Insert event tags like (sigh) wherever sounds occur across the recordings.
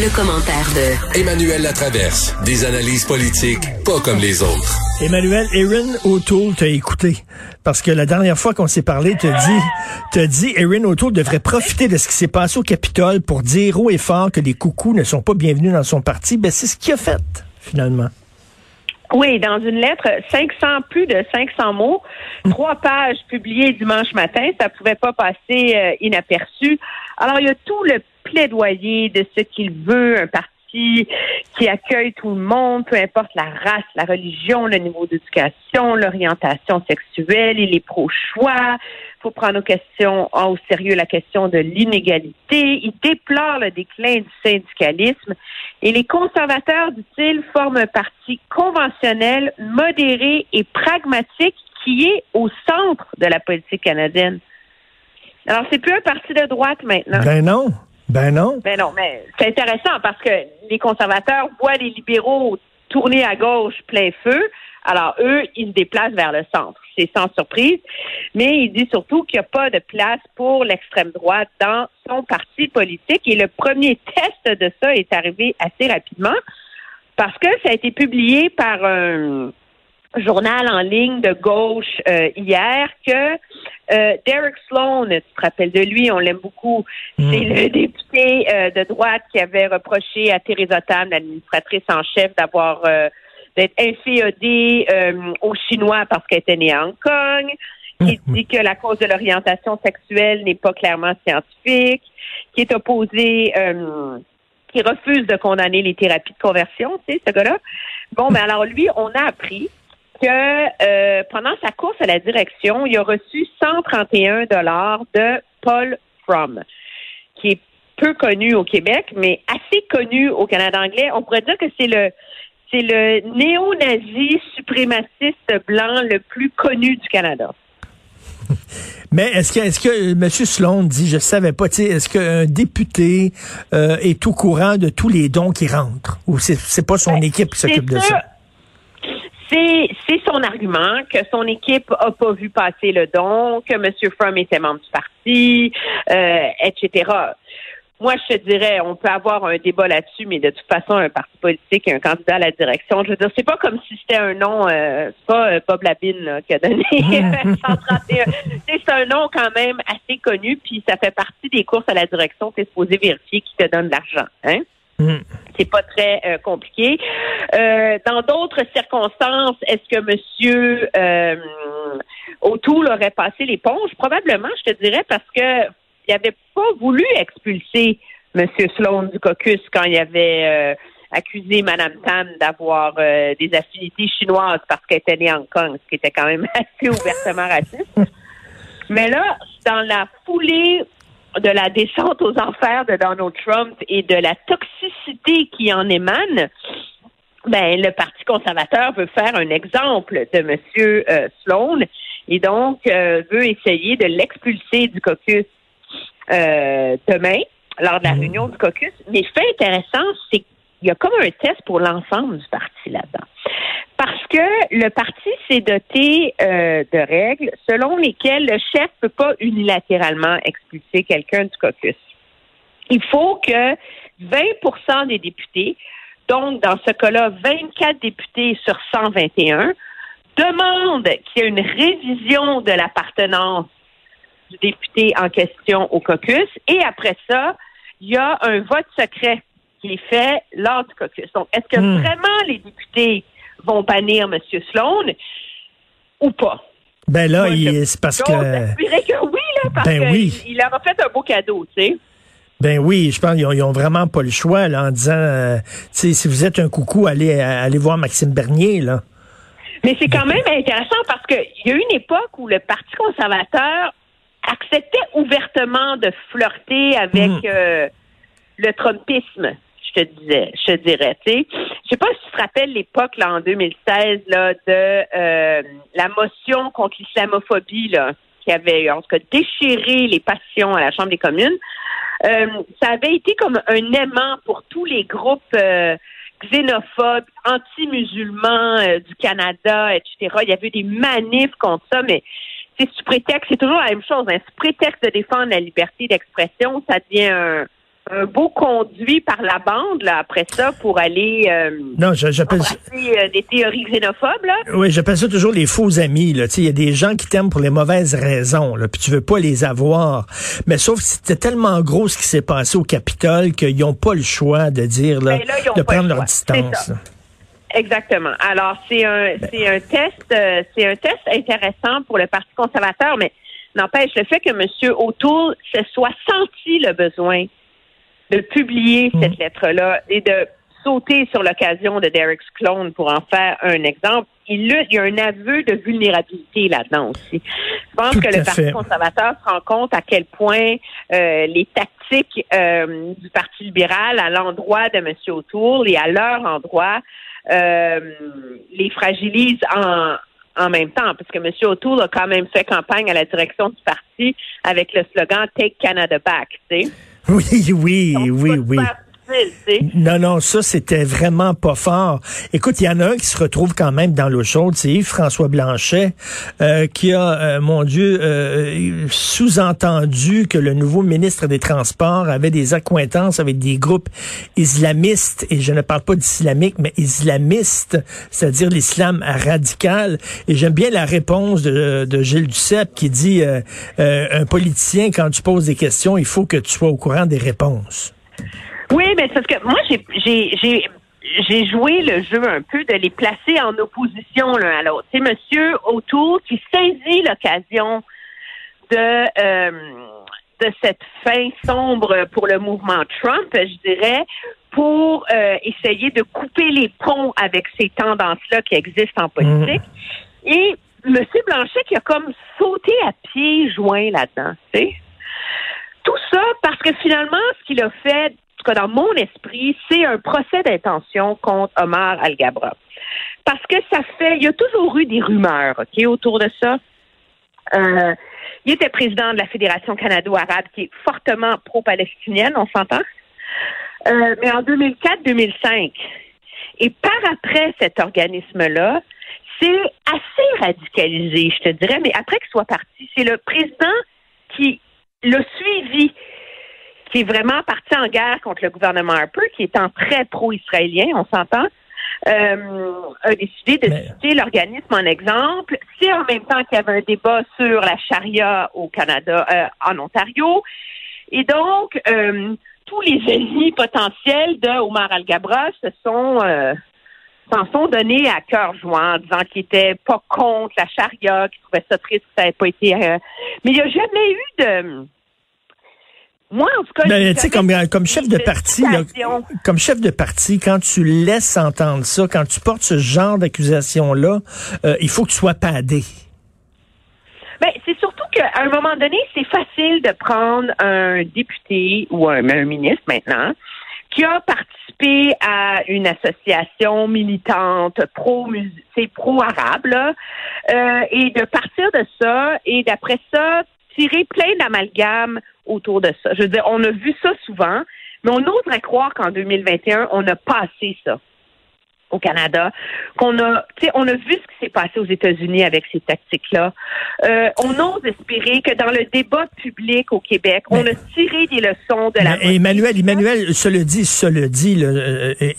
Le, commentaire de Emmanuel Latraverse. Des analyses politiques pas comme les autres. Emmanuel, Erin O'Toole t'a écouté. Parce que la dernière fois qu'on s'est parlé, t'as dit, t'as dit, Erin O'Toole devrait profiter de ce qui s'est passé au Capitole pour dire haut et fort que les coucous ne sont pas bienvenus dans son parti. Ben, c'est ce qu'il a fait, finalement. Oui, dans une lettre, 500, plus de 500 mots, trois pages publiées dimanche matin, ça pouvait pas passer euh, inaperçu. Alors, il y a tout le plaidoyer de ce qu'il veut, un parti qui accueille tout le monde, peu importe la race, la religion, le niveau d'éducation, l'orientation sexuelle, il est pro-choix. Il faut prendre aux questions, au sérieux la question de l'inégalité. Il déplore le déclin du syndicalisme. Et les conservateurs, dit-il, forment un parti conventionnel, modéré et pragmatique qui est au centre de la politique canadienne. Alors, c'est plus un parti de droite maintenant. Ben non. Ben non. Ben non, mais c'est intéressant parce que les conservateurs voient les libéraux tourner à gauche plein feu. Alors, eux, ils se déplacent vers le centre. C'est sans surprise. Mais il dit surtout qu'il n'y a pas de place pour l'extrême droite dans son parti politique. Et le premier test de ça est arrivé assez rapidement parce que ça a été publié par un journal en ligne de gauche euh, hier que euh, Derek Sloan, tu te rappelles de lui, on l'aime beaucoup, hmm. c'est le député euh, de droite qui avait reproché à Theresa Tam, l'administratrice en chef, d'avoir d'être inféodée aux Chinois parce qu'elle était née à Hong Kong, qui hmm. dit que la cause de l'orientation sexuelle n'est pas clairement scientifique, qui est opposé qui refuse de condamner les thérapies de conversion, tu sais, ce gars-là. Bon, ben alors lui, on a appris que euh, pendant sa course à la direction, il a reçu 131 dollars de Paul Fromm, qui est peu connu au Québec, mais assez connu au Canada anglais. On pourrait dire que c'est le c'est le néo-nazi suprémaciste blanc le plus connu du Canada. (laughs) Mais est-ce que, est-ce que euh, M. Sloan dit, je savais pas, est-ce qu'un député euh, est au courant de tous les dons qui rentrent? Ou c'est, c'est pas son ben, équipe qui s'occupe de ça? C'est, son argument que son équipe a pas vu passer le don, que M. Fromm était membre du parti, euh, etc. Moi, je te dirais, on peut avoir un débat là-dessus, mais de toute façon, un parti politique et un candidat à la direction, je veux dire, c'est pas comme si c'était un nom, euh, c'est pas euh, Bob Labine qui a donné (laughs) (laughs) 131. c'est un nom quand même assez connu, puis ça fait partie des courses à la direction. Tu es supposé vérifier qui te donne de l'argent, hein? Mm. C'est pas très euh, compliqué. Euh, dans d'autres circonstances, est-ce que Monsieur euh, O'Toole aurait passé l'éponge? Probablement, je te dirais, parce que il n'avait pas voulu expulser Monsieur Sloan du caucus quand il avait euh, accusé Mme Tam d'avoir des affinités chinoises parce qu'elle était née à Hong Kong, ce qui était quand même (laughs) assez ouvertement raciste. (laughs) Mais là, dans la foulée de la descente aux enfers de Donald Trump et de la toxicité qui en émane, ben, le Parti conservateur veut faire un exemple de M. Euh, Sloan et donc euh, veut essayer de l'expulser du caucus euh, demain, lors de la mmh. réunion du caucus. Mais fait intéressant, c'est qu'il y a comme un test pour l'ensemble du parti là-dedans. Parce que le parti s'est doté euh, de règles selon lesquelles le chef ne peut pas unilatéralement expulser quelqu'un du caucus. Il faut que 20% des députés, donc dans ce cas-là 24 députés sur 121, demandent qu'il y ait une révision de l'appartenance du député en question au caucus et après ça, il y a un vote secret qui est fait lors du caucus. Donc, est-ce que hmm. vraiment les députés vont bannir M. Sloan ou pas? Ben là, c'est parce que. que oui, là, parce ben qu'il leur a fait un beau cadeau, tu sais. Ben oui, je pense qu'ils ont, vraiment pas le choix là, en disant, euh, si vous êtes un coucou, allez, allez voir Maxime Bernier. là. Mais c'est quand même intéressant parce qu'il y a eu une époque où le Parti conservateur acceptait ouvertement de flirter avec hmm. euh, le Trumpisme je te disais, je te dirais, tu sais. Je sais pas si tu te rappelles l'époque, là, en 2016, là, de euh, la motion contre l'islamophobie, là, qui avait, en tout cas, déchiré les passions à la Chambre des communes. euh, ça avait été comme un aimant pour tous les groupes euh, xénophobes, anti-musulmans euh, du Canada, etc. Il y avait des manifs contre ça, mais c'est sous prétexte, c'est toujours la même chose. Hein, sous prétexte de défendre la liberté d'expression, ça devient un, un beau conduit par la bande là après ça pour aller euh, non j'appelle euh, des théories xénophobes là. Oui, j'appelle ça toujours les faux amis là, il y a des gens qui t'aiment pour les mauvaises raisons là, puis tu veux pas les avoir. Mais sauf que c'était tellement gros ce qui s'est passé au Capitole qu'ils n'ont pas le choix de dire là, Ben de prendre leur distance. Exactement. Alors c'est un c'est un test euh, c'est un test intéressant pour le Parti conservateur, mais n'empêche le fait que M. O'Toole se soit senti le besoin de publier cette lettre-là et de sauter sur l'occasion de Derek's clone pour en faire un exemple. Il, il y a un aveu de vulnérabilité là-dedans aussi. Je pense Tout que le Parti fait. conservateur se rend compte à quel point euh, les tactiques euh, du Parti libéral à l'endroit de M. O'Toole et à leur endroit euh, les fragilisent en, en même temps, parce que M. O'Toole a quand même fait campagne à la direction du parti avec le slogan Take Canada Back, tu sais. Oui, oui, oui, oui. Non, non, ça, c'était vraiment pas fort. Écoute, il y en a un qui se retrouve quand même dans l'eau chaude, c'est Yves-François Blanchet, euh, qui a, euh, mon Dieu, euh, sous-entendu que le nouveau ministre des Transports avait des accointances avec des groupes islamistes, et je ne parle pas d'islamique, mais islamistes, c'est-à-dire l'islam radical. Et j'aime bien la réponse de, de Gilles Duceppe qui dit, euh, euh, un politicien, quand tu poses des questions, il faut que tu sois au courant des réponses. Oui, mais c'est parce que moi, j'ai, j'ai, j'ai, j'ai joué le jeu un peu de les placer en opposition l'un à l'autre. C'est Monsieur O'Toole qui saisit l'occasion de euh, de cette fin sombre pour le mouvement Trump, je dirais, pour euh, essayer de couper les ponts avec ces tendances-là qui existent en politique. Et M. Blanchet qui a comme sauté à pieds joints là-dedans, tu sais. Tout ça parce que finalement, ce qu'il a fait, dans mon esprit, c'est un procès d'intention contre Omar Al-Gabra. Parce que ça fait, il y a toujours eu des rumeurs, OK, autour de ça. Euh, il était président de la Fédération canado-arabe qui est fortement pro-palestinienne, on s'entend. Euh, mais en 2004-2005, et par après cet organisme-là, c'est assez radicalisé, je te dirais, mais après qu'il soit parti, c'est le président qui l'a suivi, qui est vraiment parti en guerre contre le gouvernement Harper, qui étant très pro-israélien, on s'entend, euh, a décidé de Mais- citer l'organisme en exemple. C'est en même temps qu'il y avait un débat sur la charia au Canada, euh, en Ontario. Et donc, euh, tous les ennemis potentiels de Omar Al-Gabra se sont euh, s'en sont donnés à cœur joint, en disant qu'il était pas contre la charia, qu'il trouvait ça triste que ça n'avait pas été. euh, Mais il n'y a jamais eu de. Moi, en tout cas, Ben, tu sais, comme, comme chef de parti, là, comme chef de parti, quand tu laisses entendre ça, quand tu portes ce genre d'accusation-là, euh, il faut que tu sois padé. Ben, c'est surtout qu'à un moment donné, c'est facile de prendre un député ou un, un ministre maintenant qui a participé à une association militante pro c'est pro arabe là, euh, et de partir de ça et d'après ça tirer plein d'amalgames autour de ça. Je veux dire, on a vu ça souvent, mais on oserait croire qu'en 2021, on a passé ça au Canada, qu'on a, tu sais, on a vu ce qui s'est passé aux États-Unis avec ces tactiques-là. Euh, on ose espérer que dans le débat public au Québec, on a tiré des leçons de la. Emmanuel, Emmanuel, se le dit, se le dit, euh, euh,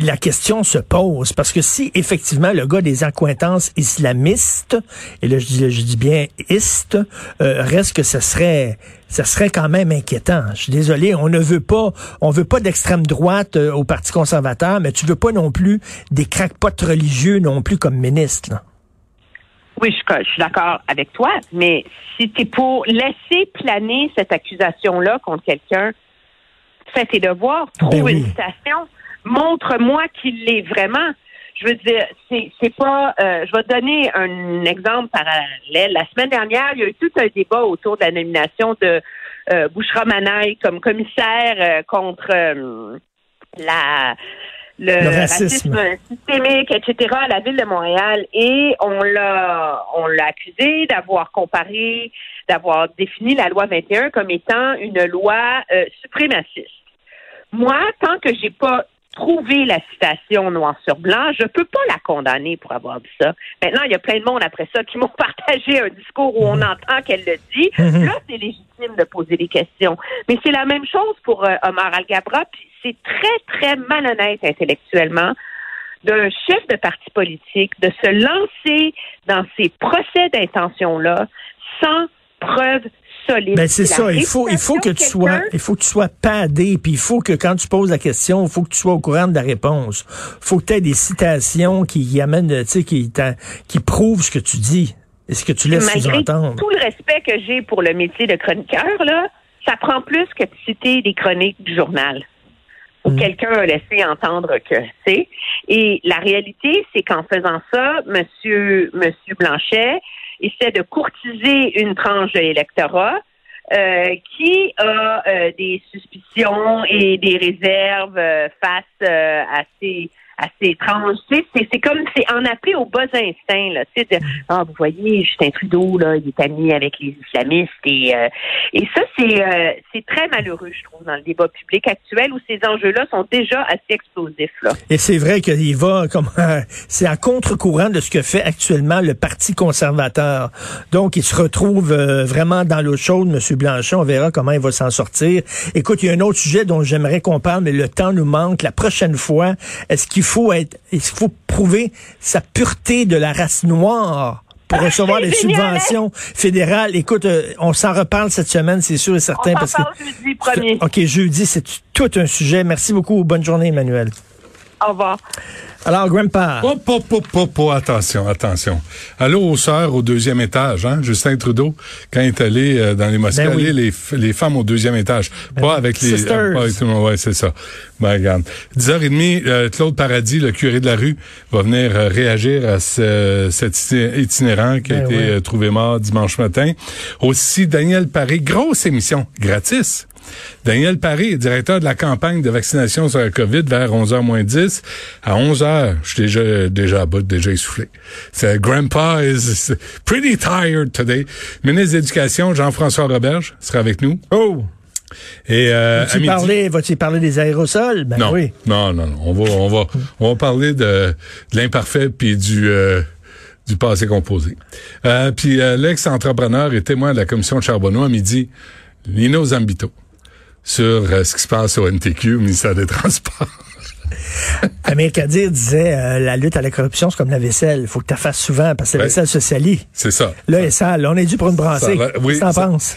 la question se pose parce que si effectivement le gars des accointances islamistes, et là je dis, je dis bien ist, euh, reste que ce serait, ça serait quand même inquiétant. Je suis désolé, on ne veut pas, on veut pas d'extrême droite euh, au Parti conservateur, mais tu veux pas non plus des crackpots religieux non plus comme ministre. là. Oui, je, je suis d'accord avec toi, mais si tu es pour laisser planer cette accusation-là contre quelqu'un, fais tes devoirs, trouve Ben oui. une citation, montre-moi qu'il l'est vraiment. Je veux dire, c'est pas. euh, je vais te donner un exemple parallèle. La semaine dernière, il y a eu tout un débat autour de la nomination de euh, Bouchra Manaï comme commissaire euh, contre euh, la le, racisme. racisme. systémique, etc. à la ville de Montréal et on l'a on l'a accusé d'avoir comparé, d'avoir défini la loi 21 comme étant une loi euh, suprémaciste. Moi, tant que j'ai pas trouvé la citation noir sur blanc, je peux pas la condamner pour avoir dit ça. Maintenant, il y a plein de monde après ça qui (laughs) m'ont partagé un discours où on entend qu'elle le dit. Là, c'est légitime de poser des questions. Mais c'est la même chose pour euh, Omar Al-Gabra, puis c'est très, très malhonnête intellectuellement d'un chef de parti politique de se lancer dans ces procès d'intention-là sans preuve solide. Ben c'est ça, il faut il faut que tu sois il faut que tu sois padé puis il faut que quand tu poses la question, il faut que tu sois au courant de la réponse. faut que tu aies des citations qui, amènent tu sais qui qui prouvent ce que tu dis et ce que tu laisses sous-entendre. tout le respect que j'ai pour le métier de chroniqueur, là, ça prend plus que de citer des chroniques du journal où Mm. quelqu'un a laissé entendre que, tu sais. Et la réalité, c'est qu'en faisant ça, Monsieur, Monsieur Blanchet essaie de courtiser une tranche de l'électorat euh, qui a euh, des suspicions et des réserves euh, face à ces Tu sais, c'est, comme c'est en appeler au bas instinct, là. Tu de, ah, vous voyez, Justin Trudeau, là, il est ami avec les islamistes et euh, et ça, c'est euh, c'est très malheureux, je trouve, dans le débat public actuel où ces enjeux-là sont déjà assez explosifs, là. Et c'est vrai qu'il va comme c'est à contre-courant de ce que fait actuellement le Parti conservateur. Donc il se retrouve euh, vraiment dans l'eau chaude, M. Blanchet. On verra comment il va s'en sortir. Écoute, il y a un autre sujet dont j'aimerais qu'on parle, mais le temps nous manque. La prochaine fois, est-ce qu'il faut être, est-ce qu'il faut prouver sa pureté de la race noire? Pour recevoir c'est des génial, hein? subventions fédérales. Écoute, euh, on s'en reparle cette semaine, c'est sûr et certain. On parce que jeudi premier. OK, jeudi, c'est tout un sujet. Merci beaucoup. Bonne journée, Emmanuel. Au revoir. Alors, Grandpa. Hop, hop, hop, hop, hop, attention, attention. Allô aux sœurs au deuxième étage, hein? Justin Trudeau, quand il est allé euh, dans les mosquées, Ben oui. allez, les, les femmes au deuxième étage. pas avec les... Sisters. euh, pas avec tout le monde, ouais, c'est ça. Ben, regarde. 10h30, euh, Claude Paradis, le curé de la rue, va venir euh, réagir à ce, cet iti- itinérant qui a Ben été ouais. euh, trouvé mort dimanche matin. Aussi, Daniel Paré, grosse émission, gratis. Daniel Paré, directeur de la campagne de vaccination sur la COVID vers 11h moins 10. À 11h, je suis déjà, déjà à bout, déjà essoufflé. C'est Grandpa is pretty tired today. Ministre de l'Éducation, Jean-François Roberge, sera avec nous. Oh! Et, euh, à Vas-tu parler, vas-tu parler des aérosols? Ben non, oui. non, non, non. On va, on va, on va parler de, de l'imparfait puis du, euh, du passé composé. Euh, puis euh, l'ex-entrepreneur et témoin de la commission de Charbonneau à midi, Lino Zambito, sur euh, ce qui se passe au NTQ, au ministère des Transports. (laughs) Amir Kadir disait euh, la lutte à la corruption, c'est comme la vaisselle. Faut que tu la fasses souvent parce que la Ouais. vaisselle se salit. C'est ça. Là, est sale. On est dû pour une brassée. Va- oui, Qu'est-ce que t'en penses?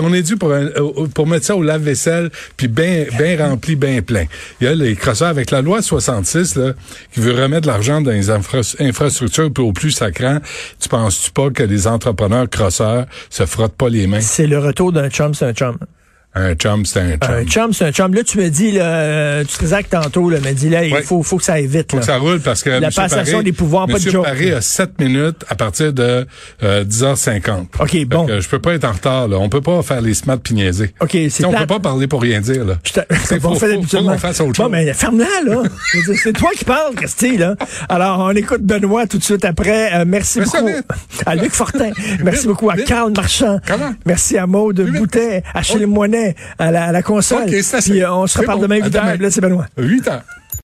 on est dû pour, un- pour mettre ça au lave-vaisselle, puis bien ben rempli, bien plein. Il y a les crosseurs avec la loi 66 là, qui veut remettre l'argent dans les infra- infrastructures puis au plus sacrant. Tu penses-tu pas que les entrepreneurs crosseurs se frottent pas les mains? C'est le retour d'un chum, c'est un chum. Un chum, c'est un chum. Un chum, c'est un chum. Là, tu me dis, là, euh, tu te tantôt, là, me dis, là, il faut, faut que ça aille vite. Faut Là. que ça roule parce que La M. passation Paré- des pouvoirs, pas de M. joke, Paré là. a 7 minutes à partir de euh, 10h50. OK, Fait bon. que je peux pas être en retard. Là. On peut pas faire les smart pis niaiser. OK, c'est On peut pas parler pour rien dire. Là. Je te- T'sais, (laughs) on faut- qu'on fasse autre Bon, chose. mais ferme-la, là. (laughs) Dire, c'est toi qui parles, Christy, là. Alors, on écoute Benoît tout de suite après. Euh, merci beaucoup (laughs) à Luc Fortin. Merci beaucoup à. Carl Marchand. Comment? Merci à Maude. Boutet, à Achille Oh. À la, à la console. OK, c'est assez. Puis euh, on se reparle bon. demain, À évidemment. demain. Là, c'est Benoît. 8 heures.